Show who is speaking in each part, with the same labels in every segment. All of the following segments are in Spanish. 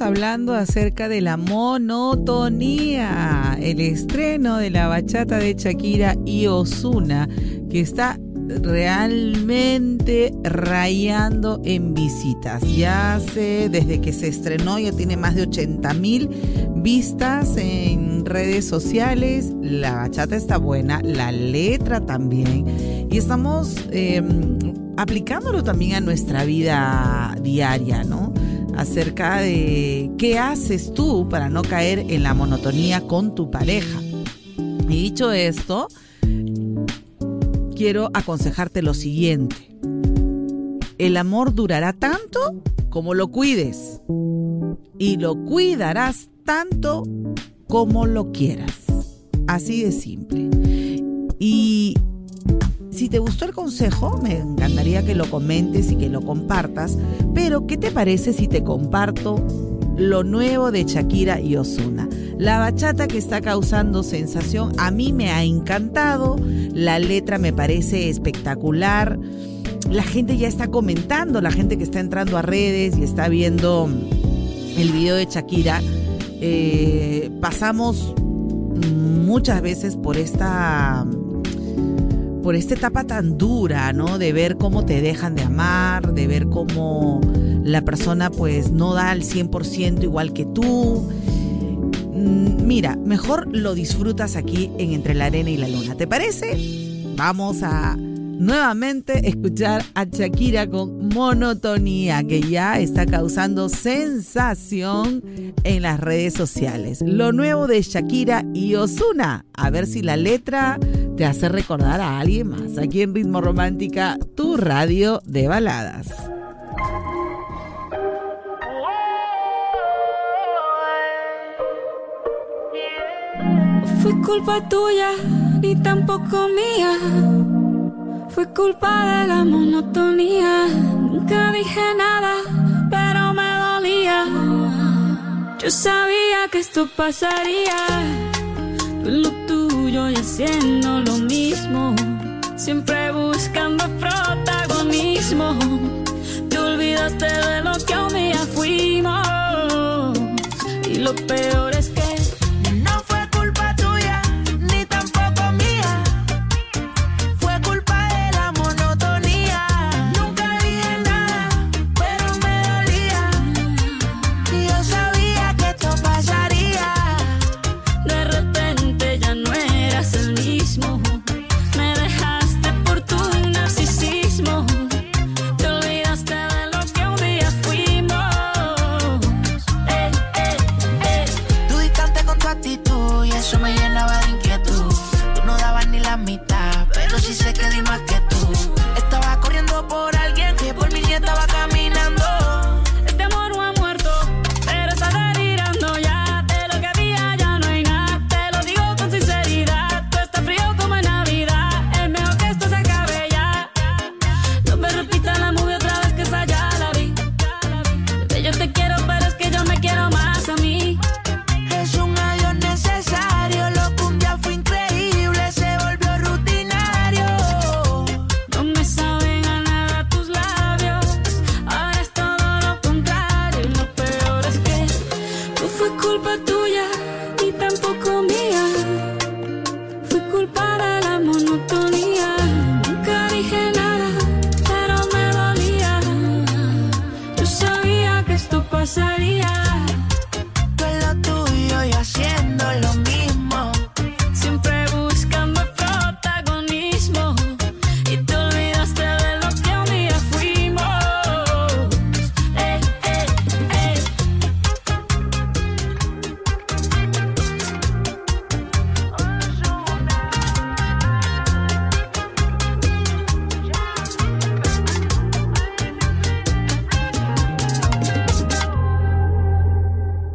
Speaker 1: Hablando acerca de la monotonía, el estreno de la bachata de Shakira y Osuna, que está realmente rayando en visitas. Ya sé, desde que se estrenó ya tiene más de 80 mil vistas en redes sociales. La bachata está buena, la letra también. Y estamos em, aplicándolo también a nuestra vida diaria, ¿no? Acerca de qué haces tú para no caer en la monotonía con tu pareja. Y dicho esto, quiero aconsejarte lo siguiente. El amor durará tanto como lo cuides y lo cuidarás tanto como lo quieras. Así de simple. Y si te gustó el consejo, me encantaría que lo comentes y que lo compartas, pero ¿qué te parece si te comparto lo nuevo de Shakira y Osuna? La bachata que está causando sensación a mí me ha encantado, la letra me parece espectacular, la gente ya está comentando, la gente que está entrando a redes y está viendo el video de Shakira, eh, pasamos muchas veces por esta por esta etapa tan dura, ¿no? De ver cómo te dejan de amar, de ver cómo la persona pues no da al 100% igual que tú. Mm, mira, mejor lo disfrutas aquí en Entre la Arena y la Luna. ¿Te parece? Vamos a nuevamente escuchar a Shakira con monotonía que ya está causando sensación en las redes sociales. Lo nuevo de Shakira y Osuna. A ver si la letra te hace recordar a alguien más. Aquí en Ritmo Romántica, tu radio de baladas.
Speaker 2: fue culpa tuya ni tampoco mía fue culpa de la monotonía. Nunca dije nada, pero me dolía. Yo sabía que esto pasaría. Tú lo tuyo y haciendo lo mismo. Siempre buscando protagonismo. Te olvidaste de lo que un día fuimos. Y lo peor es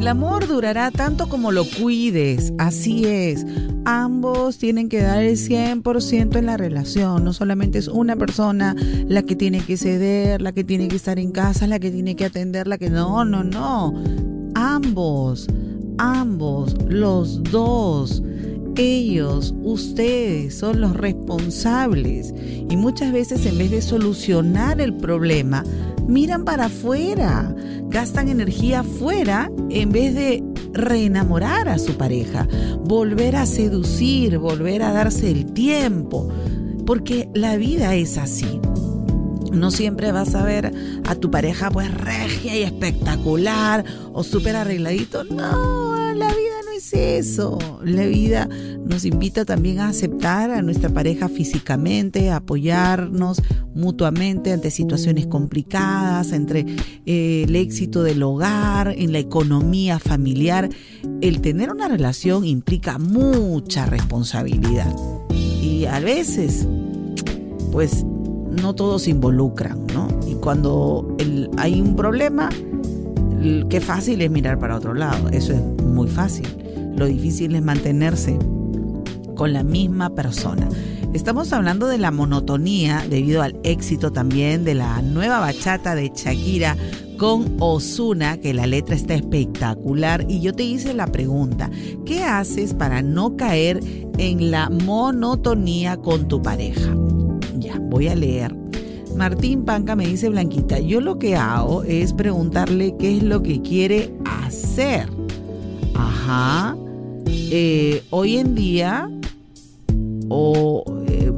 Speaker 1: El amor durará tanto como lo cuides, así es. Ambos tienen que dar el 100% en la relación, no solamente es una persona la que tiene que ceder, la que tiene que estar en casa, la que tiene que atender, la que no, no, no. Ambos, ambos, los dos. Ellos, ustedes son los responsables y muchas veces en vez de solucionar el problema, miran para afuera, gastan energía afuera en vez de reenamorar a su pareja, volver a seducir, volver a darse el tiempo, porque la vida es así. No siempre vas a ver a tu pareja pues regia y espectacular o súper arregladito. No, la vida es eso. La vida nos invita también a aceptar a nuestra pareja físicamente, a apoyarnos mutuamente ante situaciones complicadas, entre eh, el éxito del hogar, en la economía familiar. El tener una relación implica mucha responsabilidad. Y a veces, pues no todos se involucran, ¿no? Y cuando el- hay un problema, qué fácil es mirar para otro lado, eso es muy fácil. Lo difícil es mantenerse con la misma persona. Estamos hablando de la monotonía debido al éxito también de la nueva bachata de Shakira con Osuna, que la letra está espectacular. Y yo te hice la pregunta, ¿qué haces para no caer en la monotonía con tu pareja? Ya, voy a leer. Martín Panca me dice, Blanquita, yo lo que hago es preguntarle qué es lo que quiere hacer. Ajá. Eh, hoy en día, o eh,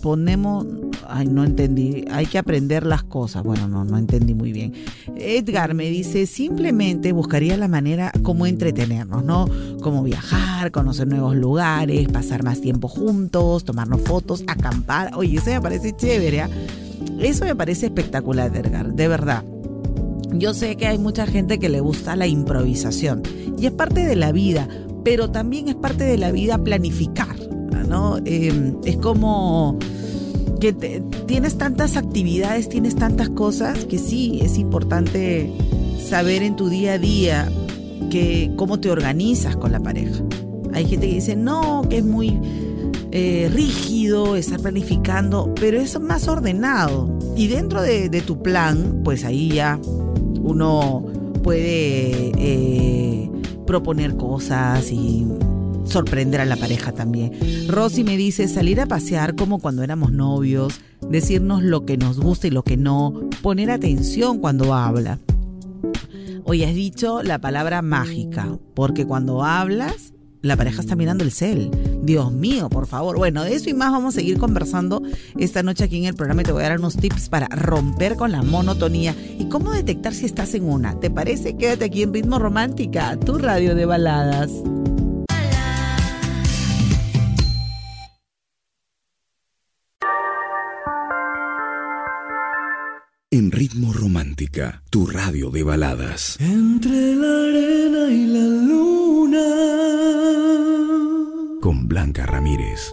Speaker 1: ponemos, ay, no entendí, hay que aprender las cosas. Bueno, no, no entendí muy bien. Edgar me dice, simplemente buscaría la manera como entretenernos, ¿no? Como viajar, conocer nuevos lugares, pasar más tiempo juntos, tomarnos fotos, acampar. Oye, eso me parece chévere, ¿ah? Eso me parece espectacular, Edgar, de verdad. Yo sé que hay mucha gente que le gusta la improvisación y es parte de la vida, pero también es parte de la vida planificar, ¿no? Eh, es como que tienes tantas actividades, tienes tantas cosas que sí, es importante saber en tu día a día que cómo te organizas con la pareja. Hay gente que dice, no, que es muy eh, rígido estar planificando, pero es más ordenado. Y dentro de, de tu plan, pues ahí ya uno puede eh, proponer cosas y sorprender a la pareja también. Rosy me dice salir a pasear como cuando éramos novios, decirnos lo que nos gusta y lo que no, poner atención cuando habla. Hoy has dicho la palabra mágica, porque cuando hablas, la pareja está mirando el cel. Dios mío, por favor. Bueno, de eso y más vamos a seguir conversando esta noche aquí en el programa y te voy a dar unos tips para romper con la monotonía y cómo detectar si estás en una. ¿Te parece? Quédate aquí en Ritmo Romántica, tu radio de baladas.
Speaker 3: En Ritmo Romántica, tu radio de baladas.
Speaker 4: Entre la arena y la luna.
Speaker 3: Con Blanca Ramírez.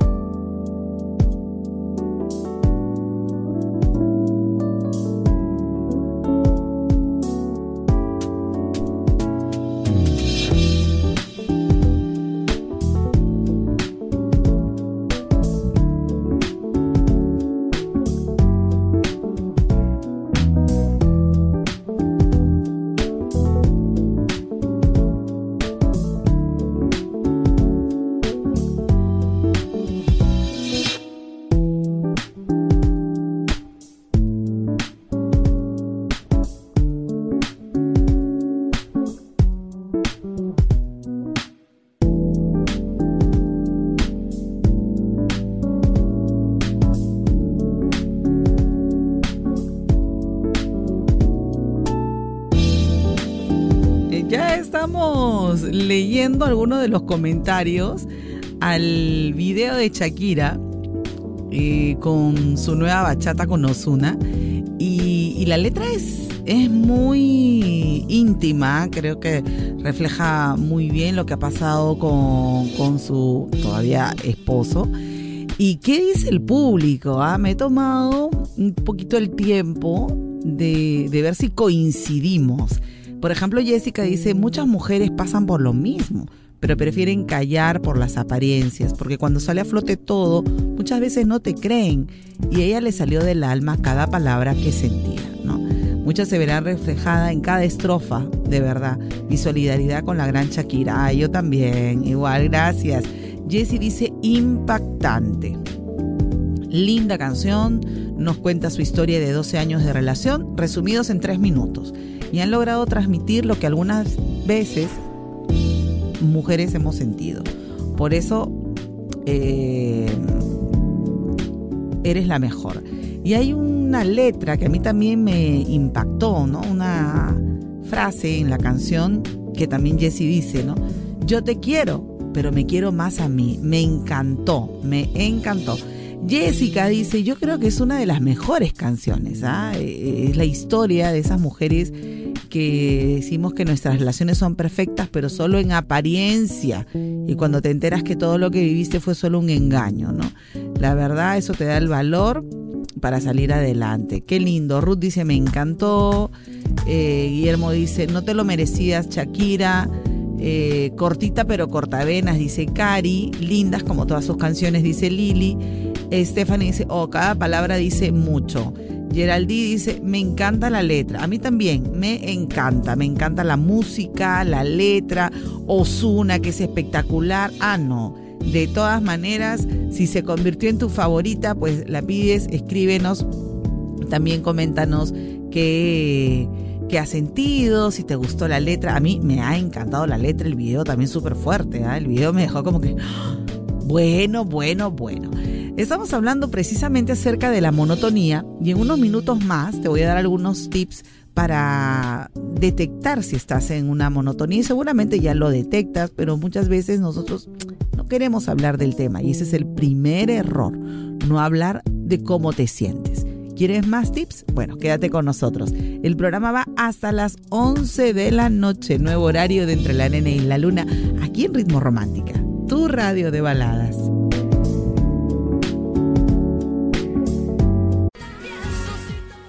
Speaker 1: Leyendo algunos de los comentarios al video de Shakira eh, con su nueva bachata con Ozuna. Y, la letra es, es muy íntima, creo que refleja muy bien lo que ha pasado con, con su todavía esposo. ¿Y qué dice el público? Ah? Me he tomado un poquito el tiempo de, de ver si coincidimos. Por ejemplo, Jessica dice, muchas mujeres pasan por lo mismo, pero prefieren callar por las apariencias, porque cuando sale a flote todo, muchas veces no te creen. Y a ella le salió del alma cada palabra que sentía, ¿no? Muchas se verán reflejadas en cada estrofa, de verdad. Mi solidaridad con la gran Shakira. yo también, igual, gracias. Jessie dice impactante. Linda canción, nos cuenta su historia de 12 años de relación, resumidos en 3 minutos y han logrado transmitir lo que algunas veces mujeres hemos sentido. Por eso eh, eres la mejor. Y hay una letra que a mí también me impactó, ¿no? Una frase en la canción que también Jessie dice, ¿no? Yo te quiero, pero me quiero más a mí. Me encantó, me encantó. Jessica dice, yo creo que es una de las mejores canciones. ¿ah? Eh, es la historia de esas mujeres que decimos que nuestras relaciones son perfectas, pero solo en apariencia. Y cuando te enteras que todo lo que viviste fue solo un engaño, ¿no? La verdad, eso te da el valor para salir adelante. Qué lindo. Ruth dice, me encantó. Eh, Guillermo dice, no te lo merecías, Shakira. Eh, cortita pero cortavenas, dice Cari. Lindas como todas sus canciones, dice Lili. Stephanie dice, oh, cada palabra dice mucho. Geraldine dice, me encanta la letra. A mí también, me encanta. Me encanta la música, la letra. Osuna, que es espectacular. Ah, no. De todas maneras, si se convirtió en tu favorita, pues la pides, escríbenos. También coméntanos qué, qué has sentido, si te gustó la letra. A mí me ha encantado la letra, el video también súper fuerte. ¿ah? El video me dejó como que, ¡ah! bueno, bueno, bueno. Estamos hablando precisamente acerca de la monotonía y en unos minutos más te voy a dar algunos tips para detectar si estás en una monotonía y seguramente ya lo detectas, pero muchas veces nosotros no queremos hablar del tema y ese es el primer error, no hablar de cómo te sientes. ¿Quieres más tips? Bueno, quédate con nosotros. El programa va hasta las 11 de la noche, nuevo horario de Entre la Nena y la Luna, aquí en Ritmo Romántica, tu radio de baladas.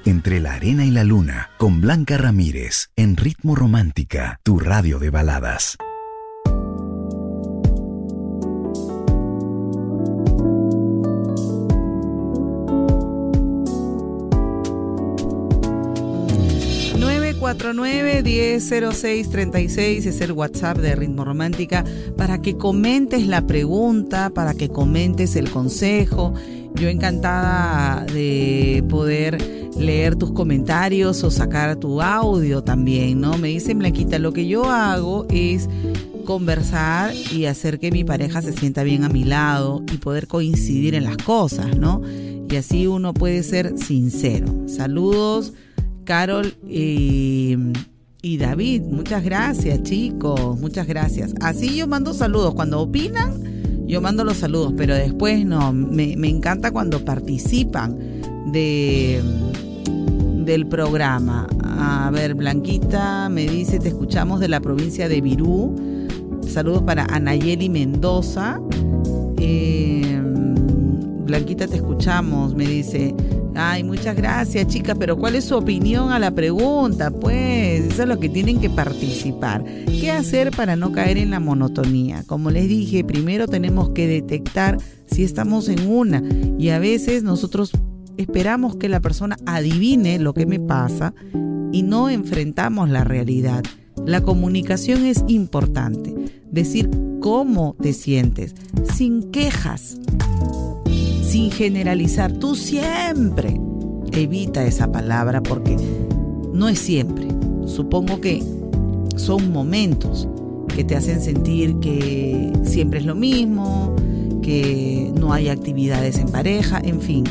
Speaker 3: Entre la arena y la luna, con Blanca Ramírez, en Ritmo Romántica, tu radio de baladas.
Speaker 1: seis es el WhatsApp de Ritmo Romántica para que comentes la pregunta, para que comentes el consejo. Yo encantada de poder leer tus comentarios o sacar tu audio también, ¿no? Me dicen, Blanquita, lo que yo hago es conversar y hacer que mi pareja se sienta bien a mi lado y poder coincidir en las cosas, ¿no? Y así uno puede ser sincero. Saludos, Carol y, David. Muchas gracias, chicos. Muchas gracias. Así yo mando saludos. Cuando opinan, yo mando los saludos, pero después no. Me, me encanta cuando participan de del programa. A ver, Blanquita me dice, te escuchamos de la provincia de Virú. Saludos para Anayeli Mendoza. Eh, Blanquita, te escuchamos, me dice. Ay, muchas gracias, chicas, pero ¿cuál es su opinión a la pregunta? Pues eso es lo que tienen que participar. ¿Qué hacer para no caer en la monotonía? Como les dije, primero tenemos que detectar si estamos en una y a veces nosotros esperamos que la persona adivine lo que me pasa y no enfrentamos la realidad. La comunicación es importante. Decir cómo te sientes, sin quejas, sin generalizar. Tú siempre evita esa palabra porque no es siempre. Supongo que son momentos que te hacen sentir que siempre es lo mismo, que no hay actividades en pareja, en fin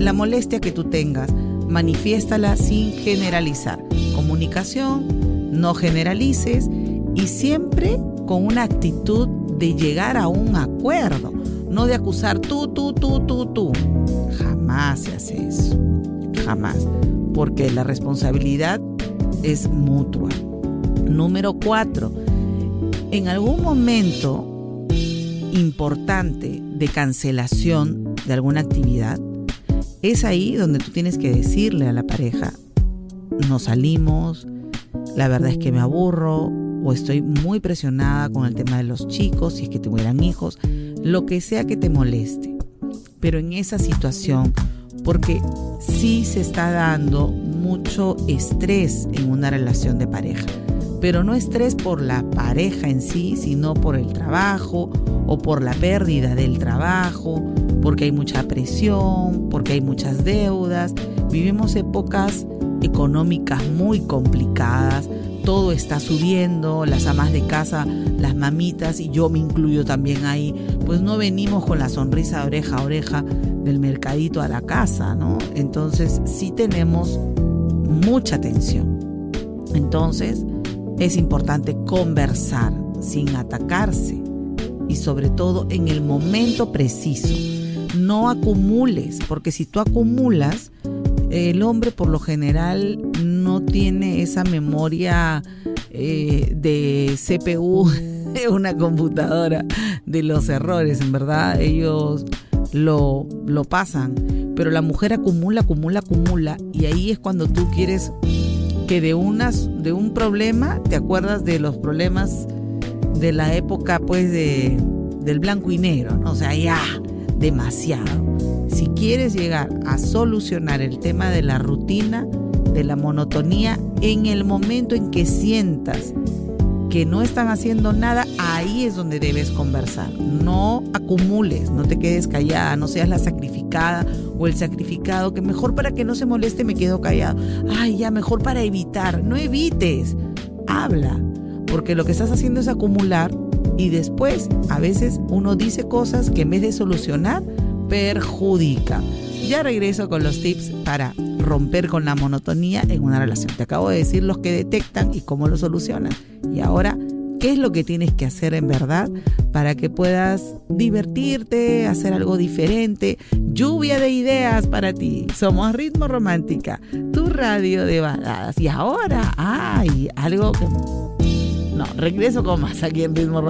Speaker 1: la molestia que tú tengas, manifiéstala sin generalizar. Comunicación, no generalices y siempre con una actitud de llegar a un acuerdo, no de acusar tú, tú, tú, tú, tú. Jamás se hace eso, jamás, porque la responsabilidad es mutua. Número cuatro, en algún momento importante de cancelación de alguna actividad, es ahí donde tú tienes que decirle a la pareja, no salimos, la verdad es que me aburro o estoy muy presionada con el tema de los chicos, si es que tuvieran hijos, lo que sea que te moleste. Pero en esa situación, porque sí se está dando mucho estrés en una relación de pareja, pero no estrés por la pareja en sí, sino por el trabajo o por la pérdida del trabajo, porque hay mucha presión, porque hay muchas deudas. Vivimos épocas económicas muy complicadas, todo está subiendo, las amas de casa, las mamitas, y yo me incluyo también ahí, pues no venimos con la sonrisa de oreja a oreja del mercadito a la casa, ¿no? Entonces sí tenemos mucha tensión. Entonces es importante conversar sin atacarse y sobre todo en el momento preciso. No acumules, porque si tú acumulas, el hombre por lo general no tiene esa memoria eh, de CPU de una computadora de los errores, en verdad ellos lo, lo pasan, pero la mujer acumula, acumula, acumula y ahí es cuando tú quieres que de, unas, de un problema te acuerdas de los problemas de la época pues de, del blanco y negro, ¿no? o sea, ya demasiado. Si quieres llegar a solucionar el tema de la rutina, de la monotonía, en el momento en que sientas que no están haciendo nada, ahí es donde debes conversar. No acumules, no te quedes callada, no seas la sacrificada o el sacrificado, que mejor para que no se moleste me quedo callado. Ay, ya, mejor para evitar. No evites, habla, porque lo que estás haciendo es acumular y después a veces uno dice cosas que en vez de solucionar, perjudica. Ya regreso con los tips para romper con la monotonía en una relación. Te acabo de decir los que detectan y cómo lo solucionan. Y ahora, ¿qué es lo que tienes que hacer en verdad para que puedas divertirte, hacer algo diferente? Lluvia de ideas para ti. Somos Ritmo Romántica, tu radio de baladas. Y ahora, hay algo que... No, regreso con más aquí en Ritmo Romántica.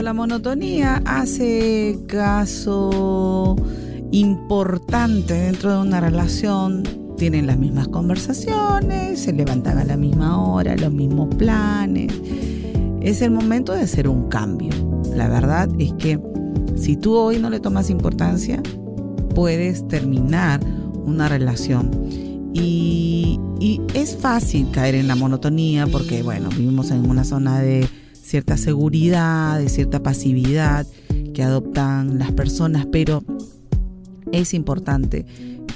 Speaker 1: La monotonía hace caso importante dentro de una relación, tienen las mismas conversaciones, se levantan a la misma hora, los mismos planes. Es el momento de hacer un cambio. La verdad es que si tú hoy no le tomas importancia, puedes terminar una relación. Y, y es fácil caer en la monotonía porque, bueno, vivimos en una zona de cierta seguridad, de cierta pasividad que adoptan las personas, pero es importante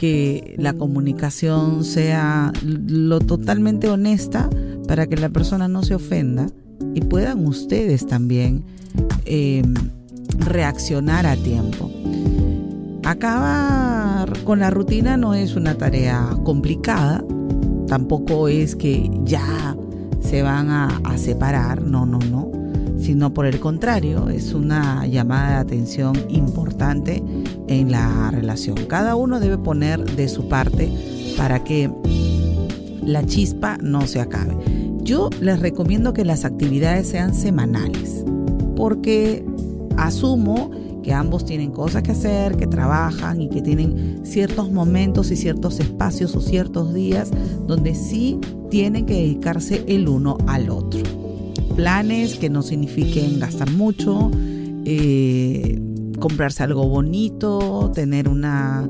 Speaker 1: que la comunicación sea lo totalmente honesta para que la persona no se ofenda y puedan ustedes también eh, reaccionar a tiempo. Acabar con la rutina no es una tarea complicada, tampoco es que ya se van a, separar, no, no, no, sino por el contrario, es una llamada de atención importante en la relación. Cada uno debe poner de su parte para que la chispa no se acabe. Yo les recomiendo que las actividades sean semanales, porque asumo que ambos tienen cosas que hacer, que trabajan y que tienen ciertos momentos y ciertos espacios o ciertos días donde sí tienen que dedicarse el uno al otro. Planes que no signifiquen gastar mucho, eh, comprarse algo bonito, tener una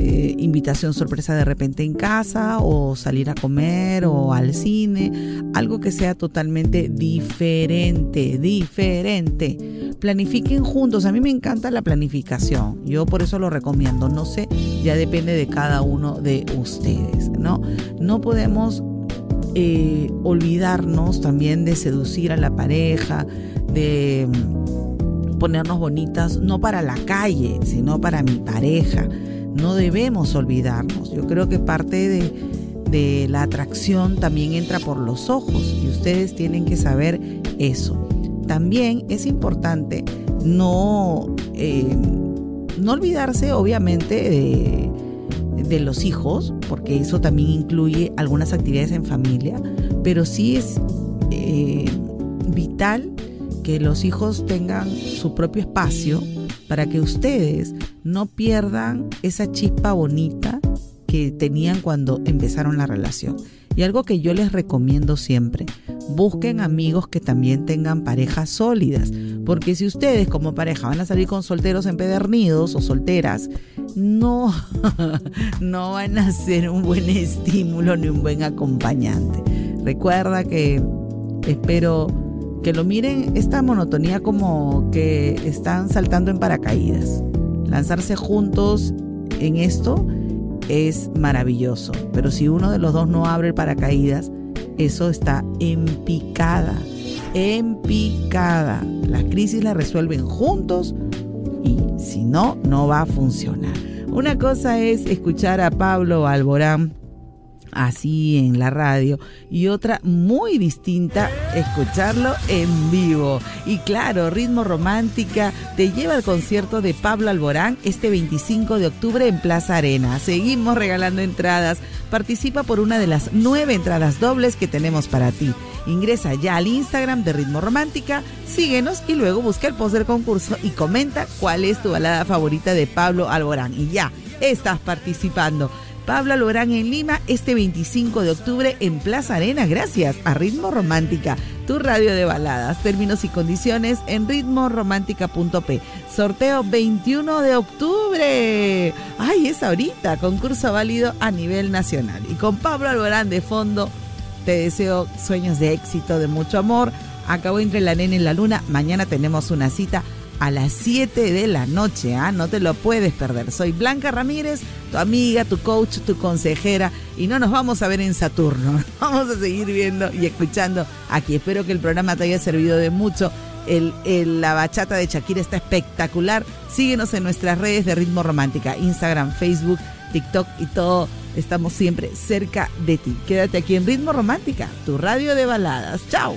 Speaker 1: eh, invitación sorpresa de repente en casa o salir a comer o al cine, algo que sea totalmente diferente, diferente. Planifiquen juntos, a mí me encanta la planificación, yo por eso lo recomiendo, no sé, ya depende de cada uno de ustedes, ¿no? No podemos eh, olvidarnos también de seducir a la pareja, de ponernos bonitas, no para la calle, sino para mi pareja no debemos olvidarnos. Yo creo que parte de, la atracción también entra por los ojos y ustedes tienen que saber eso. También es importante no, eh, no olvidarse obviamente de, los hijos, porque eso también incluye algunas actividades en familia, pero sí es eh, vital que los hijos tengan su propio espacio para que ustedes no pierdan esa chispa bonita que tenían cuando empezaron la relación. Y algo que yo les recomiendo siempre, busquen amigos que también tengan parejas sólidas, porque si ustedes como pareja van a salir con solteros empedernidos o solteras, no, no van a ser un buen estímulo ni un buen acompañante. Recuerda que espero que lo miren esta monotonía como que están saltando en paracaídas. Lanzarse juntos en esto es maravilloso, pero si uno de los dos no abre el paracaídas, eso está en picada, en picada. Las crisis las resuelven juntos y si no, no va a funcionar. Una cosa es escuchar a Pablo Alborán así en la radio y otra muy distinta escucharlo en vivo. Y claro, Ritmo Romántica te lleva al concierto de Pablo Alborán este 25 de octubre en Plaza Arena. Seguimos regalando entradas. Participa por una de las nueve entradas dobles que tenemos para ti. Ingresa ya al Instagram de Ritmo Romántica, síguenos y luego busca el post del concurso y comenta cuál es tu balada favorita de Pablo Alborán. Y ya, estás participando. Pablo Alborán en Lima este 25 de octubre en Plaza Arena, gracias a Ritmo Romántica, tu radio de baladas. Términos y condiciones en ritmoromántica.p. Sorteo 21 de octubre. Ay, es ahorita, concurso válido a nivel nacional. Y con Pablo Alborán de fondo, te deseo sueños de éxito, de mucho amor. Acabó entre la nena y la luna. Mañana tenemos una cita a las 7 de la noche. ¿ah? No te lo puedes perder. Soy Blanca Ramírez, tu amiga, tu coach, tu consejera. Y no nos vamos a ver en Saturno. Vamos a seguir viendo y escuchando aquí. Espero que el programa te haya servido de mucho. El, la bachata de Shakira está espectacular. Síguenos en nuestras redes de Ritmo Romántica, Instagram, Facebook, TikTok y todo. Estamos siempre cerca de ti. Quédate aquí en Ritmo Romántica, tu radio de baladas. Chao.